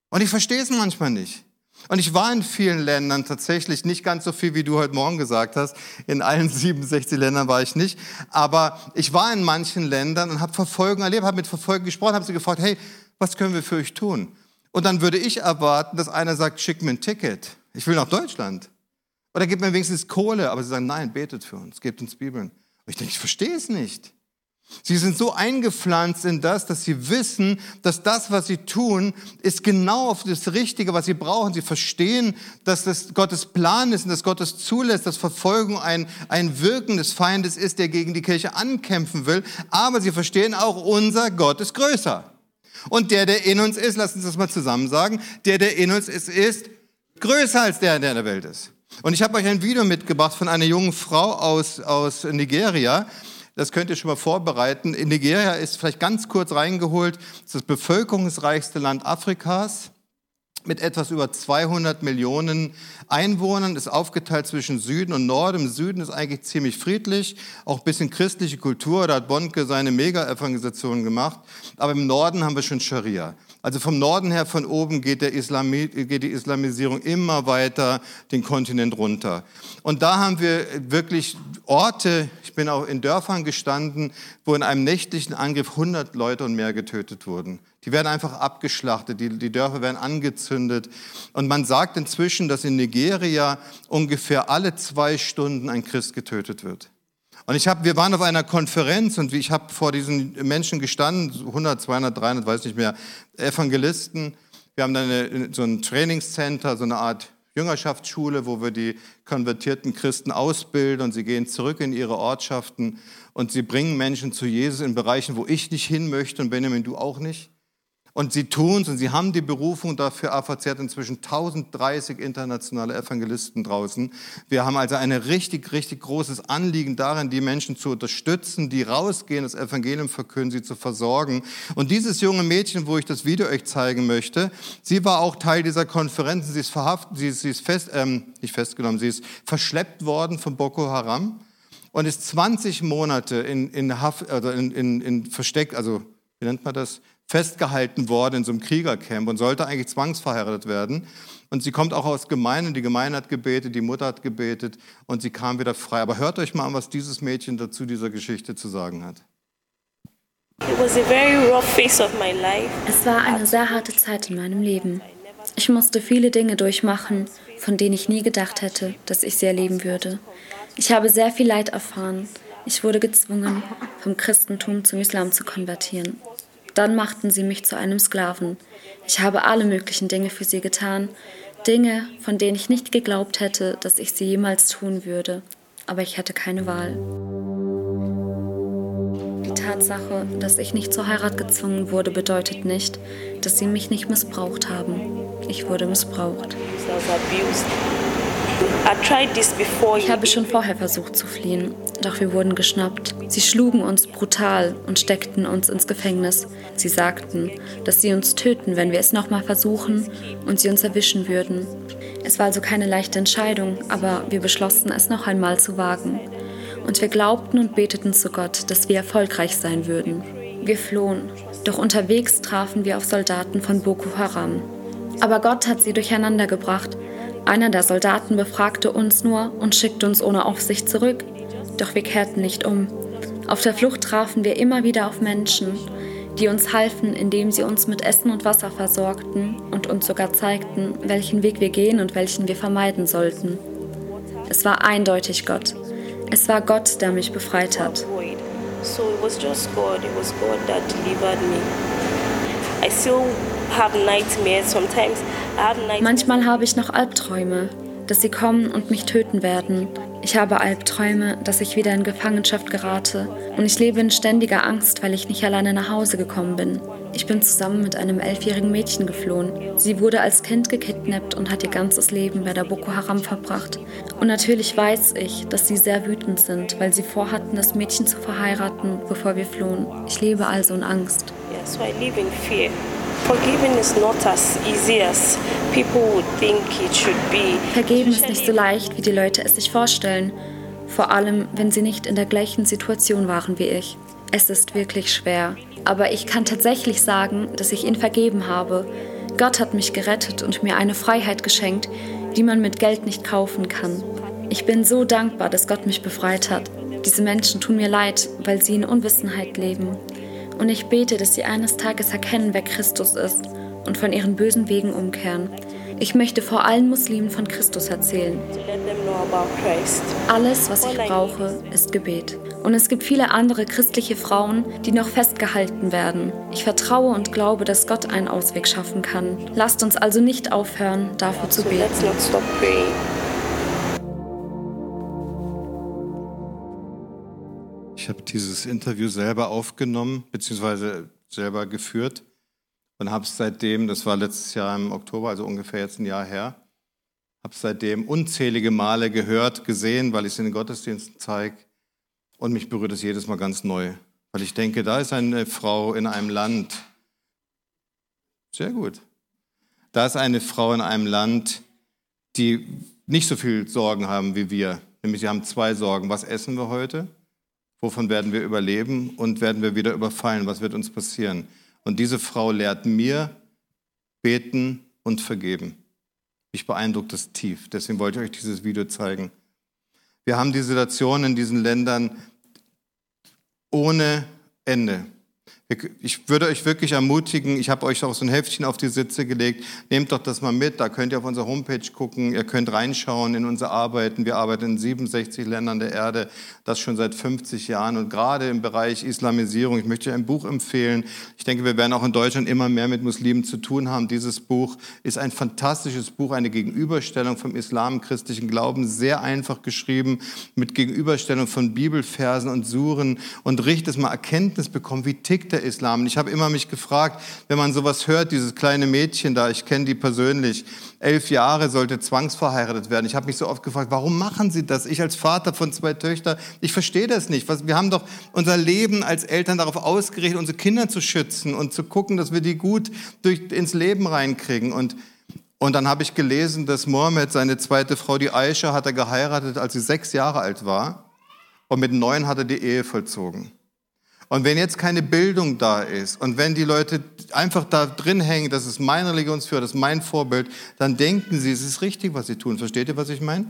Und ich verstehe es manchmal nicht. Und ich war in vielen Ländern tatsächlich nicht ganz so viel, wie du heute Morgen gesagt hast. In allen 67 Ländern war ich nicht. Aber ich war in manchen Ländern und habe Verfolgung erlebt, habe mit Verfolgung gesprochen, habe sie gefragt, hey, was können wir für euch tun? Und dann würde ich erwarten, dass einer sagt, schick mir ein Ticket. Ich will nach Deutschland. Oder gib mir wenigstens Kohle. Aber sie sagen, nein, betet für uns, gebt uns Bibeln. Und ich denke, ich verstehe es nicht. Sie sind so eingepflanzt in das, dass sie wissen, dass das, was sie tun, ist genau auf das Richtige, was sie brauchen. Sie verstehen, dass das Gottes Plan ist und dass Gottes zulässt, dass Verfolgung ein, ein Wirken des Feindes ist, der gegen die Kirche ankämpfen will. Aber sie verstehen auch, unser Gott ist größer. Und der, der in uns ist, lass uns das mal zusammen sagen, der, der in uns ist, ist größer als der, der in der Welt ist. Und ich habe euch ein Video mitgebracht von einer jungen Frau aus, aus Nigeria. Das könnt ihr schon mal vorbereiten. In Nigeria ist vielleicht ganz kurz reingeholt, das bevölkerungsreichste Land Afrikas mit etwas über 200 Millionen Einwohnern, ist aufgeteilt zwischen Süden und Norden. Im Süden ist eigentlich ziemlich friedlich, auch ein bisschen christliche Kultur, da hat Bonke seine Mega-Evangelisation gemacht. Aber im Norden haben wir schon Scharia. Also vom Norden her, von oben geht, Islami geht die Islamisierung immer weiter den Kontinent runter. Und da haben wir wirklich Orte, ich bin auch in Dörfern gestanden, wo in einem nächtlichen Angriff 100 Leute und mehr getötet wurden. Die werden einfach abgeschlachtet, die, die Dörfer werden angezündet. Und man sagt inzwischen, dass in Nigeria ungefähr alle zwei Stunden ein Christ getötet wird. Und ich habe, wir waren auf einer Konferenz und ich habe vor diesen Menschen gestanden, 100, 200, 300, weiß nicht mehr, Evangelisten. Wir haben dann eine, so ein Trainingscenter, so eine Art Jüngerschaftsschule, wo wir die konvertierten Christen ausbilden und sie gehen zurück in ihre Ortschaften und sie bringen Menschen zu Jesus in Bereichen, wo ich nicht hin möchte und Benjamin, du auch nicht. Und sie tun es und sie haben die Berufung dafür. AVC hat inzwischen 1030 internationale Evangelisten draußen. Wir haben also ein richtig, richtig großes Anliegen darin, die Menschen zu unterstützen, die rausgehen, das Evangelium verkünden, sie zu versorgen. Und dieses junge Mädchen, wo ich das Video euch zeigen möchte, sie war auch Teil dieser Konferenzen. Sie ist verhaftet, sie ist, sie ist fest, ähm, nicht festgenommen, sie ist verschleppt worden von Boko Haram und ist 20 Monate in, in, Haft, also in, in, in Versteck, also wie nennt man das? Festgehalten worden in so einem Kriegercamp und sollte eigentlich zwangsverheiratet werden. Und sie kommt auch aus Gemeinden. Die Gemeinde hat gebetet, die Mutter hat gebetet und sie kam wieder frei. Aber hört euch mal an, was dieses Mädchen dazu dieser Geschichte zu sagen hat. Es war eine sehr harte Zeit in meinem Leben. Ich musste viele Dinge durchmachen, von denen ich nie gedacht hätte, dass ich sie erleben würde. Ich habe sehr viel Leid erfahren. Ich wurde gezwungen, vom Christentum zum Islam zu konvertieren. Dann machten sie mich zu einem Sklaven. Ich habe alle möglichen Dinge für sie getan, Dinge, von denen ich nicht geglaubt hätte, dass ich sie jemals tun würde, aber ich hatte keine Wahl. Die Tatsache, dass ich nicht zur Heirat gezwungen wurde, bedeutet nicht, dass sie mich nicht missbraucht haben. Ich wurde missbraucht. Ich habe schon vorher versucht zu fliehen, doch wir wurden geschnappt. Sie schlugen uns brutal und steckten uns ins Gefängnis. Sie sagten, dass sie uns töten, wenn wir es nochmal versuchen und sie uns erwischen würden. Es war also keine leichte Entscheidung, aber wir beschlossen, es noch einmal zu wagen. Und wir glaubten und beteten zu Gott, dass wir erfolgreich sein würden. Wir flohen, doch unterwegs trafen wir auf Soldaten von Boko Haram. Aber Gott hat sie durcheinander gebracht einer der Soldaten befragte uns nur und schickte uns ohne Aufsicht zurück. Doch wir kehrten nicht um. Auf der Flucht trafen wir immer wieder auf Menschen, die uns halfen, indem sie uns mit Essen und Wasser versorgten und uns sogar zeigten, welchen Weg wir gehen und welchen wir vermeiden sollten. Es war eindeutig Gott. Es war Gott, der mich befreit hat. So it was just God. It was God that delivered me. I still. Manchmal habe ich noch Albträume, dass sie kommen und mich töten werden. Ich habe Albträume, dass ich wieder in Gefangenschaft gerate und ich lebe in ständiger Angst, weil ich nicht alleine nach Hause gekommen bin. Ich bin zusammen mit einem elfjährigen Mädchen geflohen. Sie wurde als Kind gekidnappt und hat ihr ganzes Leben bei der Boko Haram verbracht. Und natürlich weiß ich, dass sie sehr wütend sind, weil sie vorhatten, das Mädchen zu verheiraten, bevor wir flohen. Ich lebe also in Angst. Yeah, so I live in fear. Vergeben ist nicht so leicht, wie die Leute es sich vorstellen. Vor allem, wenn sie nicht in der gleichen Situation waren wie ich. Es ist wirklich schwer. Aber ich kann tatsächlich sagen, dass ich ihn vergeben habe. Gott hat mich gerettet und mir eine Freiheit geschenkt, die man mit Geld nicht kaufen kann. Ich bin so dankbar, dass Gott mich befreit hat. Diese Menschen tun mir leid, weil sie in Unwissenheit leben. Und ich bete, dass sie eines Tages erkennen, wer Christus ist und von ihren bösen Wegen umkehren. Ich möchte vor allen Muslimen von Christus erzählen. Alles, was ich brauche, ist Gebet. Und es gibt viele andere christliche Frauen, die noch festgehalten werden. Ich vertraue und glaube, dass Gott einen Ausweg schaffen kann. Lasst uns also nicht aufhören, dafür zu beten. Habe dieses Interview selber aufgenommen, beziehungsweise selber geführt und habe es seitdem, das war letztes Jahr im Oktober, also ungefähr jetzt ein Jahr her, habe es seitdem unzählige Male gehört, gesehen, weil ich es in den Gottesdiensten zeige und mich berührt es jedes Mal ganz neu. Weil ich denke, da ist eine Frau in einem Land, sehr gut, da ist eine Frau in einem Land, die nicht so viel Sorgen haben wie wir. Nämlich sie haben zwei Sorgen. Was essen wir heute? Wovon werden wir überleben und werden wir wieder überfallen? Was wird uns passieren? Und diese Frau lehrt mir beten und vergeben. Mich beeindruckt das tief. Deswegen wollte ich euch dieses Video zeigen. Wir haben die Situation in diesen Ländern ohne Ende. Ich würde euch wirklich ermutigen, ich habe euch auch so ein Heftchen auf die Sitze gelegt, nehmt doch das mal mit, da könnt ihr auf unserer Homepage gucken, ihr könnt reinschauen in unsere Arbeiten. Wir arbeiten in 67 Ländern der Erde, das schon seit 50 Jahren und gerade im Bereich Islamisierung. Ich möchte ein Buch empfehlen. Ich denke, wir werden auch in Deutschland immer mehr mit Muslimen zu tun haben. Dieses Buch ist ein fantastisches Buch, eine Gegenüberstellung vom Islam, christlichen Glauben, sehr einfach geschrieben, mit Gegenüberstellung von Bibelversen und Suren und richtet mal Erkenntnis bekommen, wie tickt der Islam. Und ich habe immer mich gefragt, wenn man sowas hört, dieses kleine Mädchen da, ich kenne die persönlich, elf Jahre sollte zwangsverheiratet werden. Ich habe mich so oft gefragt, warum machen sie das? Ich als Vater von zwei Töchtern, ich verstehe das nicht. Wir haben doch unser Leben als Eltern darauf ausgerichtet, unsere Kinder zu schützen und zu gucken, dass wir die gut durch, ins Leben reinkriegen. Und und dann habe ich gelesen, dass Mohammed, seine zweite Frau, die Aisha, hat er geheiratet, als sie sechs Jahre alt war. Und mit neun hat er die Ehe vollzogen. Und wenn jetzt keine Bildung da ist und wenn die Leute einfach da drin hängen, das ist mein Religionsführer, das ist mein Vorbild, dann denken sie, es ist richtig, was sie tun. Versteht ihr, was ich meine?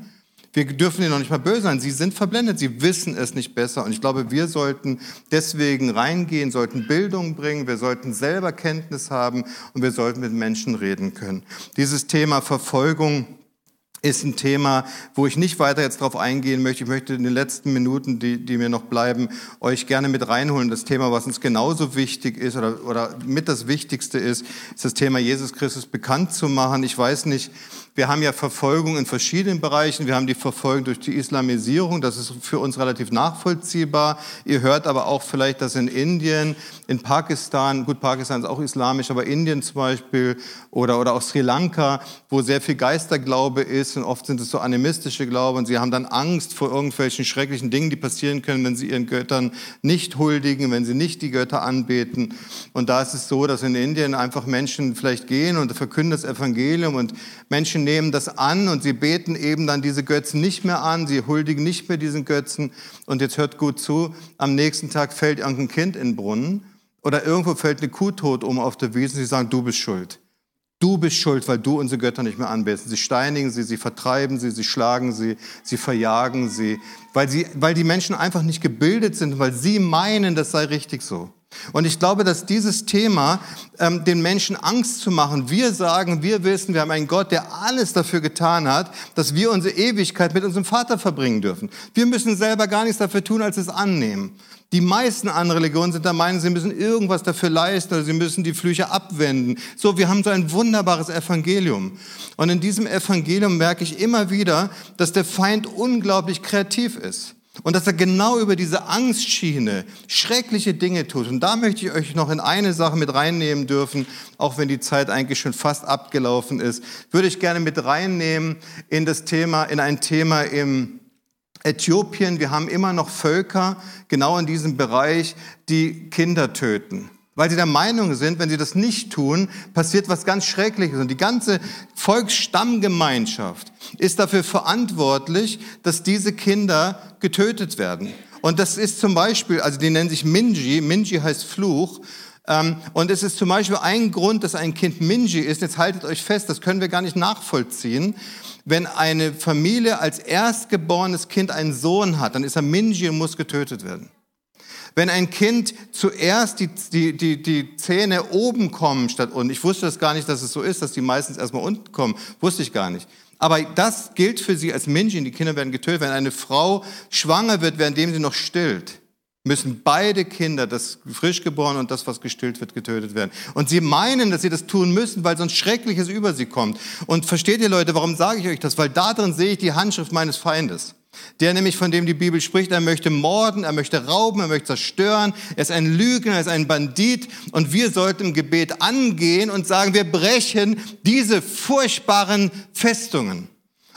Wir dürfen ihnen noch nicht mal böse sein. Sie sind verblendet. Sie wissen es nicht besser. Und ich glaube, wir sollten deswegen reingehen, sollten Bildung bringen. Wir sollten selber Kenntnis haben und wir sollten mit Menschen reden können. Dieses Thema Verfolgung ist ein Thema, wo ich nicht weiter jetzt drauf eingehen möchte. Ich möchte in den letzten Minuten, die, die mir noch bleiben, euch gerne mit reinholen. Das Thema, was uns genauso wichtig ist oder, oder mit das Wichtigste ist, ist das Thema Jesus Christus bekannt zu machen. Ich weiß nicht, wir haben ja Verfolgung in verschiedenen Bereichen. Wir haben die Verfolgung durch die Islamisierung. Das ist für uns relativ nachvollziehbar. Ihr hört aber auch vielleicht, dass in Indien, in Pakistan, gut, Pakistan ist auch islamisch, aber Indien zum Beispiel oder, oder auch Sri Lanka, wo sehr viel Geisterglaube ist und oft sind es so animistische Glaube und sie haben dann Angst vor irgendwelchen schrecklichen Dingen, die passieren können, wenn sie ihren Göttern nicht huldigen, wenn sie nicht die Götter anbeten. Und da ist es so, dass in Indien einfach Menschen vielleicht gehen und verkünden das Evangelium und Menschen nehmen das an und sie beten eben dann diese Götzen nicht mehr an, sie huldigen nicht mehr diesen Götzen. Und jetzt hört gut zu, am nächsten Tag fällt irgendein Kind in den Brunnen oder irgendwo fällt eine Kuh tot um auf der Wiese und sie sagen, du bist schuld. Du bist schuld, weil du unsere Götter nicht mehr anbetest. Sie steinigen sie, sie vertreiben sie, sie schlagen sie, sie verjagen sie, weil, sie, weil die Menschen einfach nicht gebildet sind, weil sie meinen, das sei richtig so. Und ich glaube, dass dieses Thema ähm, den Menschen Angst zu machen, wir sagen, wir wissen, wir haben einen Gott, der alles dafür getan hat, dass wir unsere Ewigkeit mit unserem Vater verbringen dürfen. Wir müssen selber gar nichts dafür tun, als es annehmen. Die meisten anderen Religionen sind der Meinung, sie müssen irgendwas dafür leisten oder sie müssen die Flüche abwenden. So, wir haben so ein wunderbares Evangelium. Und in diesem Evangelium merke ich immer wieder, dass der Feind unglaublich kreativ ist. Und dass er genau über diese Angstschiene schreckliche Dinge tut. Und da möchte ich euch noch in eine Sache mit reinnehmen dürfen, auch wenn die Zeit eigentlich schon fast abgelaufen ist, würde ich gerne mit reinnehmen in das Thema, in ein Thema im Äthiopien. Wir haben immer noch Völker, genau in diesem Bereich, die Kinder töten weil sie der Meinung sind, wenn sie das nicht tun, passiert was ganz Schreckliches. Und die ganze Volksstammgemeinschaft ist dafür verantwortlich, dass diese Kinder getötet werden. Und das ist zum Beispiel, also die nennen sich Minji, Minji heißt Fluch. Ähm, und es ist zum Beispiel ein Grund, dass ein Kind Minji ist. Jetzt haltet euch fest, das können wir gar nicht nachvollziehen. Wenn eine Familie als erstgeborenes Kind einen Sohn hat, dann ist er Minji und muss getötet werden. Wenn ein Kind zuerst die, die, die, die Zähne oben kommen statt unten, ich wusste das gar nicht, dass es so ist, dass die meistens erstmal unten kommen, wusste ich gar nicht. Aber das gilt für sie als Menschen, die Kinder werden getötet. Wenn eine Frau schwanger wird, währenddem sie noch stillt, müssen beide Kinder, das frisch geboren und das, was gestillt wird, getötet werden. Und sie meinen, dass sie das tun müssen, weil sonst Schreckliches über sie kommt. Und versteht ihr Leute, warum sage ich euch das? Weil da drin sehe ich die Handschrift meines Feindes. Der nämlich, von dem die Bibel spricht, er möchte morden, er möchte rauben, er möchte zerstören, er ist ein Lügner, er ist ein Bandit und wir sollten im Gebet angehen und sagen, wir brechen diese furchtbaren Festungen.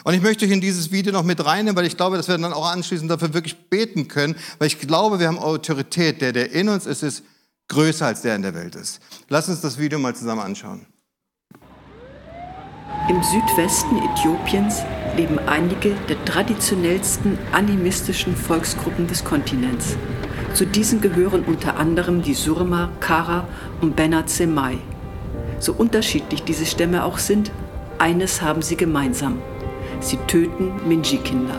Und ich möchte euch in dieses Video noch mit reinnehmen, weil ich glaube, dass wir dann auch anschließend dafür wirklich beten können, weil ich glaube, wir haben Autorität. Der, der in uns ist, ist größer als der in der Welt ist. Lass uns das Video mal zusammen anschauen. Im Südwesten Äthiopiens leben einige der traditionellsten animistischen Volksgruppen des Kontinents. Zu diesen gehören unter anderem die Surma, Kara und Benat Semai. So unterschiedlich diese Stämme auch sind, eines haben sie gemeinsam. Sie töten Minji-Kinder.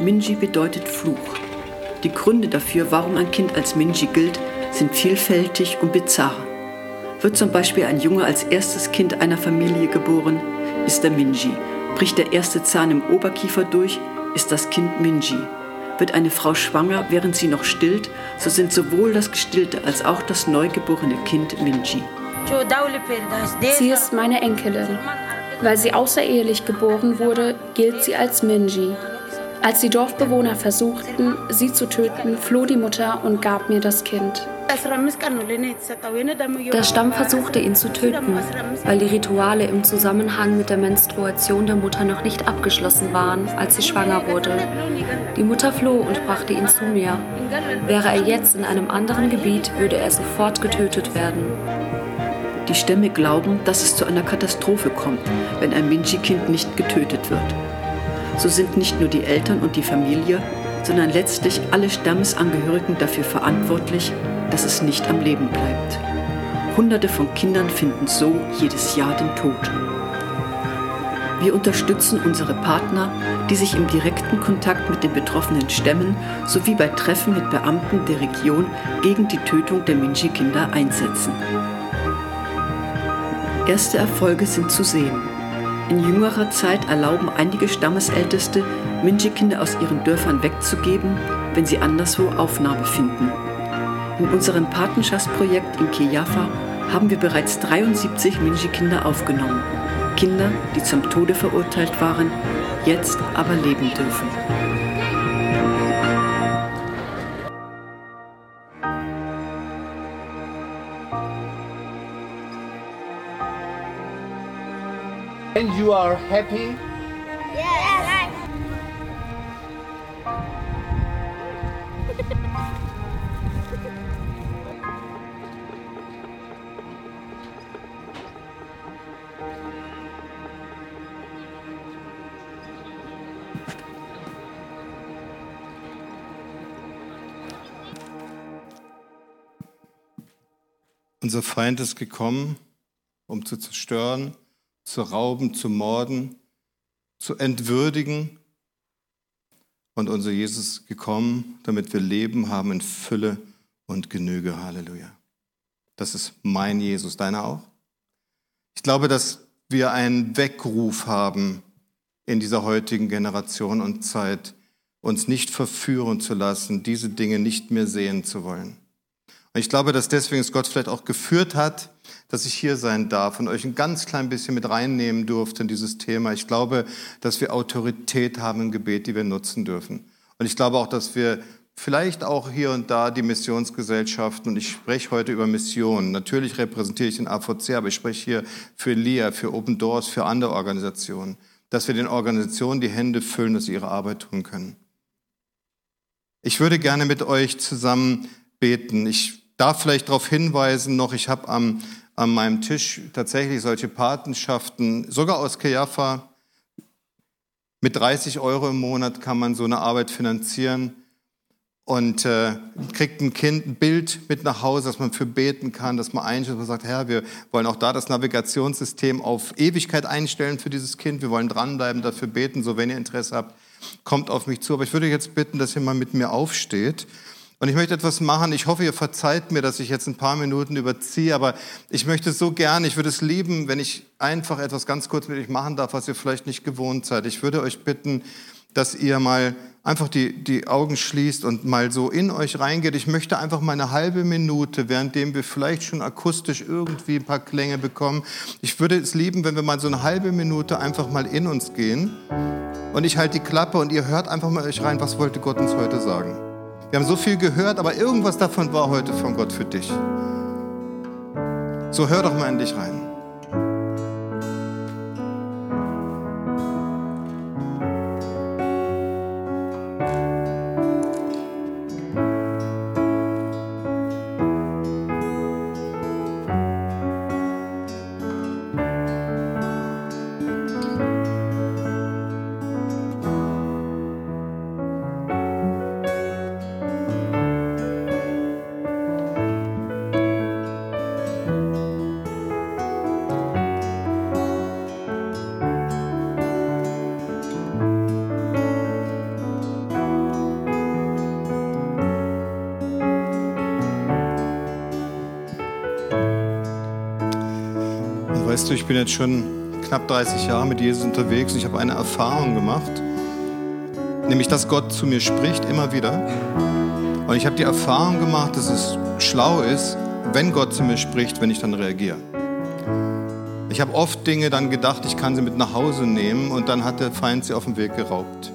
Minji bedeutet Fluch. Die Gründe dafür, warum ein Kind als Minji gilt, sind vielfältig und bizarr. Wird zum Beispiel ein Junge als erstes Kind einer Familie geboren, ist er Minji. Bricht der erste Zahn im Oberkiefer durch, ist das Kind Minji. Wird eine Frau schwanger, während sie noch stillt, so sind sowohl das gestillte als auch das neugeborene Kind Minji. Sie ist meine Enkelin. Weil sie außerehelich geboren wurde, gilt sie als Minji. Als die Dorfbewohner versuchten, sie zu töten, floh die Mutter und gab mir das Kind. Der Stamm versuchte ihn zu töten, weil die Rituale im Zusammenhang mit der Menstruation der Mutter noch nicht abgeschlossen waren, als sie schwanger wurde. Die Mutter floh und brachte ihn zu mir. Wäre er jetzt in einem anderen Gebiet, würde er sofort getötet werden. Die Stämme glauben, dass es zu einer Katastrophe kommt, wenn ein Minchi-Kind nicht getötet wird. so sind nicht nur die Eltern und die Familie, sondern letztlich alle Stammesangehörigen dafür verantwortlich, dass es nicht am Leben bleibt. Hunderte von Kindern finden so jedes Jahr den Tod. Wir unterstützen unsere Partner, die sich im direkten Kontakt mit den betroffenen Stämmen sowie bei Treffen mit Beamten der Region gegen die Tötung der Minji-Kinder einsetzen. Erste Erfolge sind zu sehen. In jüngerer Zeit erlauben einige Stammesälteste, Minji-Kinder aus ihren Dörfern wegzugeben, wenn sie anderswo Aufnahme finden. In unserem Patenschaftsprojekt in Kejafa haben wir bereits 73 Minji-Kinder aufgenommen. Kinder, die zum Tode verurteilt waren, jetzt aber leben dürfen. And you are happy? Yes. Unser Feind ist gekommen, um zu zerstören, zu rauben, zu morden, zu entwürdigen. Und unser Jesus ist gekommen, damit wir Leben haben in Fülle und Genüge. Halleluja. Das ist mein Jesus, deiner auch? Ich glaube, dass wir einen Weckruf haben in dieser heutigen Generation und Zeit, uns nicht verführen zu lassen, diese Dinge nicht mehr sehen zu wollen. Und ich glaube, dass deswegen es Gott vielleicht auch geführt hat, dass ich hier sein darf und euch ein ganz klein bisschen mit reinnehmen durfte in dieses Thema. Ich glaube, dass wir Autorität haben im Gebet, die wir nutzen dürfen. Und ich glaube auch, dass wir vielleicht auch hier und da die Missionsgesellschaften, und ich spreche heute über Missionen. Natürlich repräsentiere ich den AVC, aber ich spreche hier für LIA, für Open Doors, für andere Organisationen, dass wir den Organisationen die Hände füllen, dass sie ihre Arbeit tun können. Ich würde gerne mit euch zusammen beten. Ich darf vielleicht darauf hinweisen noch, ich habe am, an meinem Tisch tatsächlich solche Patenschaften, sogar aus Kejafa. Mit 30 Euro im Monat kann man so eine Arbeit finanzieren und äh, kriegt ein Kind ein Bild mit nach Hause, dass man für beten kann, dass man einstellt und sagt, Herr, wir wollen auch da das Navigationssystem auf Ewigkeit einstellen für dieses Kind. Wir wollen dranbleiben, dafür beten. So, wenn ihr Interesse habt, kommt auf mich zu. Aber ich würde jetzt bitten, dass ihr mal mit mir aufsteht. Und ich möchte etwas machen. Ich hoffe, ihr verzeiht mir, dass ich jetzt ein paar Minuten überziehe, aber ich möchte so gern, ich würde es lieben, wenn ich einfach etwas ganz kurz mit euch machen darf, was ihr vielleicht nicht gewohnt seid. Ich würde euch bitten, dass ihr mal einfach die, die Augen schließt und mal so in euch reingeht. Ich möchte einfach mal eine halbe Minute, währenddem wir vielleicht schon akustisch irgendwie ein paar Klänge bekommen. Ich würde es lieben, wenn wir mal so eine halbe Minute einfach mal in uns gehen und ich halte die Klappe und ihr hört einfach mal euch rein, was wollte Gott uns heute sagen. Wir haben so viel gehört, aber irgendwas davon war heute von Gott für dich. So hör doch mal in dich rein. Weißt du, ich bin jetzt schon knapp 30 Jahre mit Jesus unterwegs und ich habe eine Erfahrung gemacht, nämlich dass Gott zu mir spricht immer wieder. Und ich habe die Erfahrung gemacht, dass es schlau ist, wenn Gott zu mir spricht, wenn ich dann reagiere. Ich habe oft Dinge dann gedacht, ich kann sie mit nach Hause nehmen und dann hat der Feind sie auf dem Weg geraubt.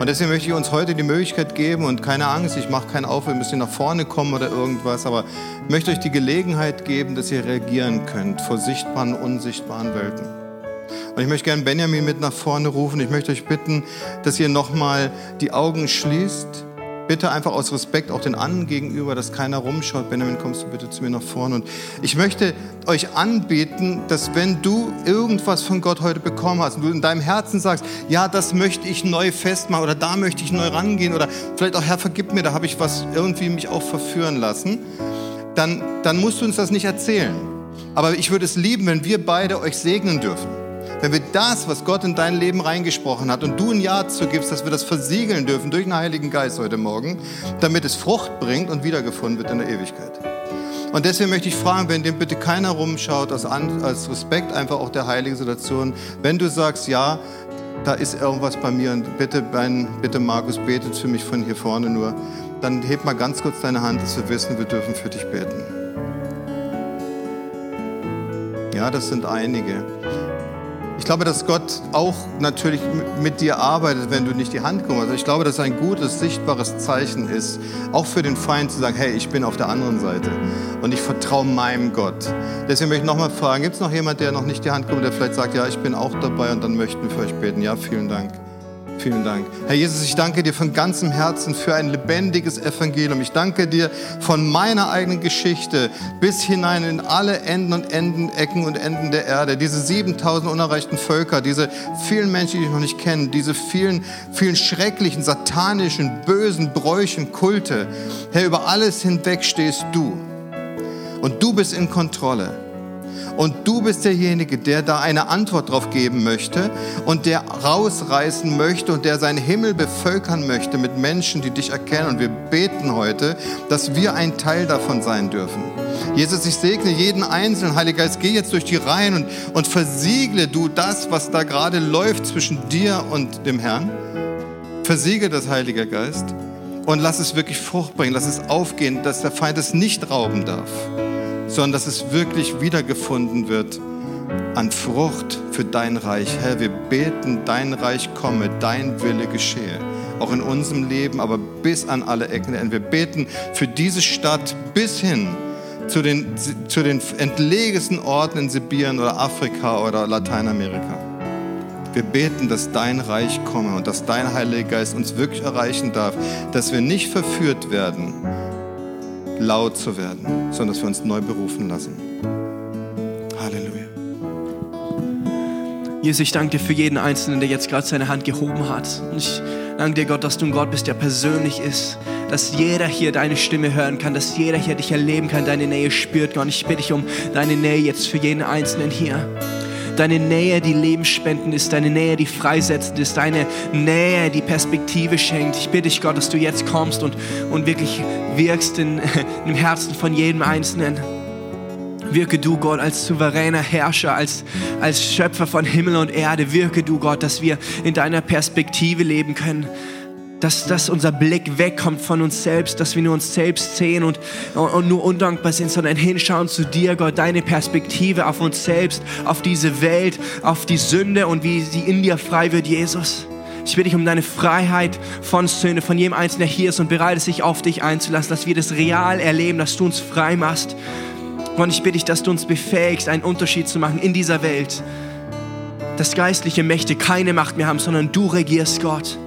Und deswegen möchte ich uns heute die Möglichkeit geben und keine Angst, ich mache keinen Auf, wir müssen nach vorne kommen oder irgendwas, aber ich möchte euch die Gelegenheit geben, dass ihr reagieren könnt vor sichtbaren unsichtbaren Welten. Und ich möchte gerne Benjamin mit nach vorne rufen. Ich möchte euch bitten, dass ihr nochmal die Augen schließt bitte einfach aus Respekt auch den anderen gegenüber, dass keiner rumschaut. Benjamin, kommst du bitte zu mir nach vorne. Und ich möchte euch anbieten, dass wenn du irgendwas von Gott heute bekommen hast und du in deinem Herzen sagst, ja, das möchte ich neu festmachen oder da möchte ich neu rangehen oder vielleicht auch, Herr, vergib mir, da habe ich was irgendwie mich auch verführen lassen, dann, dann musst du uns das nicht erzählen. Aber ich würde es lieben, wenn wir beide euch segnen dürfen. Wenn wir das, was Gott in dein Leben reingesprochen hat und du ein Ja zu gibst, dass wir das versiegeln dürfen durch den Heiligen Geist heute Morgen, damit es Frucht bringt und wiedergefunden wird in der Ewigkeit. Und deswegen möchte ich fragen, wenn dem bitte keiner rumschaut, als Respekt einfach auch der heiligen Situation, wenn du sagst, ja, da ist irgendwas bei mir und bitte, ben, bitte Markus, betet für mich von hier vorne nur, dann heb mal ganz kurz deine Hand, dass wir wissen, wir dürfen für dich beten. Ja, das sind einige. Ich glaube, dass Gott auch natürlich mit dir arbeitet, wenn du nicht die Hand kommst. Also ich glaube, dass es ein gutes, sichtbares Zeichen ist, auch für den Feind zu sagen, hey, ich bin auf der anderen Seite und ich vertraue meinem Gott. Deswegen möchte ich nochmal fragen, gibt es noch jemand, der noch nicht die Hand kommt, der vielleicht sagt, ja, ich bin auch dabei und dann möchten wir für euch beten. Ja, vielen Dank. Vielen Dank. Herr Jesus, ich danke dir von ganzem Herzen für ein lebendiges Evangelium. Ich danke dir von meiner eigenen Geschichte bis hinein in alle Enden und Enden, Ecken und Enden der Erde. Diese 7000 unerreichten Völker, diese vielen Menschen, die ich noch nicht kenne, diese vielen, vielen schrecklichen, satanischen, bösen Bräuchen, Kulte. Herr, über alles hinweg stehst du. Und du bist in Kontrolle. Und du bist derjenige, der da eine Antwort drauf geben möchte und der rausreißen möchte und der seinen Himmel bevölkern möchte mit Menschen, die dich erkennen. Und wir beten heute, dass wir ein Teil davon sein dürfen. Jesus, ich segne jeden Einzelnen. Heiliger Geist, geh jetzt durch die Reihen und, und versiegle du das, was da gerade läuft zwischen dir und dem Herrn. Versiegle das, Heiliger Geist. Und lass es wirklich Frucht bringen, lass es aufgehen, dass der Feind es nicht rauben darf sondern dass es wirklich wiedergefunden wird an Frucht für dein Reich. Herr, wir beten, dein Reich komme, dein Wille geschehe. Auch in unserem Leben, aber bis an alle Ecken. Wir beten für diese Stadt bis hin zu den, zu den entlegensten Orten in Sibirien oder Afrika oder Lateinamerika. Wir beten, dass dein Reich komme und dass dein Heiliger Geist uns wirklich erreichen darf, dass wir nicht verführt werden laut zu werden, sondern dass wir uns neu berufen lassen. Halleluja. Jesus, ich danke dir für jeden Einzelnen, der jetzt gerade seine Hand gehoben hat. Und ich danke dir, Gott, dass du ein Gott bist, der persönlich ist, dass jeder hier deine Stimme hören kann, dass jeder hier dich erleben kann, deine Nähe spürt, Gott. Ich bitte dich um deine Nähe jetzt für jeden Einzelnen hier deine Nähe, die lebensspendend ist, deine Nähe, die freisetzend ist, deine Nähe, die Perspektive schenkt. Ich bitte dich, Gott, dass du jetzt kommst und, und wirklich wirkst in, im Herzen von jedem Einzelnen. Wirke du, Gott, als souveräner Herrscher, als, als Schöpfer von Himmel und Erde. Wirke du, Gott, dass wir in deiner Perspektive leben können dass, dass unser Blick wegkommt von uns selbst, dass wir nur uns selbst sehen und, und nur undankbar sind, sondern hinschauen zu dir, Gott, deine Perspektive auf uns selbst, auf diese Welt, auf die Sünde und wie sie in dir frei wird, Jesus. Ich bitte dich um deine Freiheit von Sünde, von jedem Einzelnen, der hier ist und bereit ist, sich auf dich einzulassen, dass wir das real erleben, dass du uns frei machst. Und ich bitte dich, dass du uns befähigst, einen Unterschied zu machen in dieser Welt. Dass geistliche Mächte keine Macht mehr haben, sondern du regierst, Gott.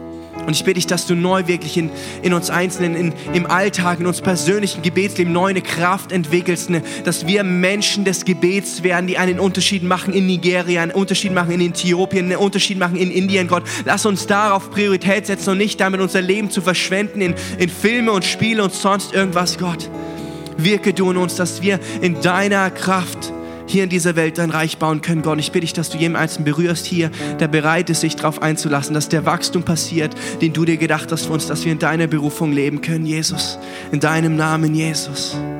Und ich bitte dich, dass du neu wirklich in, in uns Einzelnen, in, im Alltag, in uns persönlichen Gebetsleben neu eine Kraft entwickelst, eine, dass wir Menschen des Gebets werden, die einen Unterschied machen in Nigeria, einen Unterschied machen in Äthiopien, einen Unterschied machen in Indien, Gott. Lass uns darauf Priorität setzen und nicht damit unser Leben zu verschwenden in, in Filme und Spiele und sonst irgendwas, Gott. Wirke du in uns, dass wir in deiner Kraft hier in dieser Welt dein Reich bauen können, Gott. Ich bitte dich, dass du jeden Einzelnen berührst hier, der bereit ist, sich darauf einzulassen, dass der Wachstum passiert, den du dir gedacht hast für uns, dass wir in deiner Berufung leben können, Jesus. In deinem Namen, Jesus.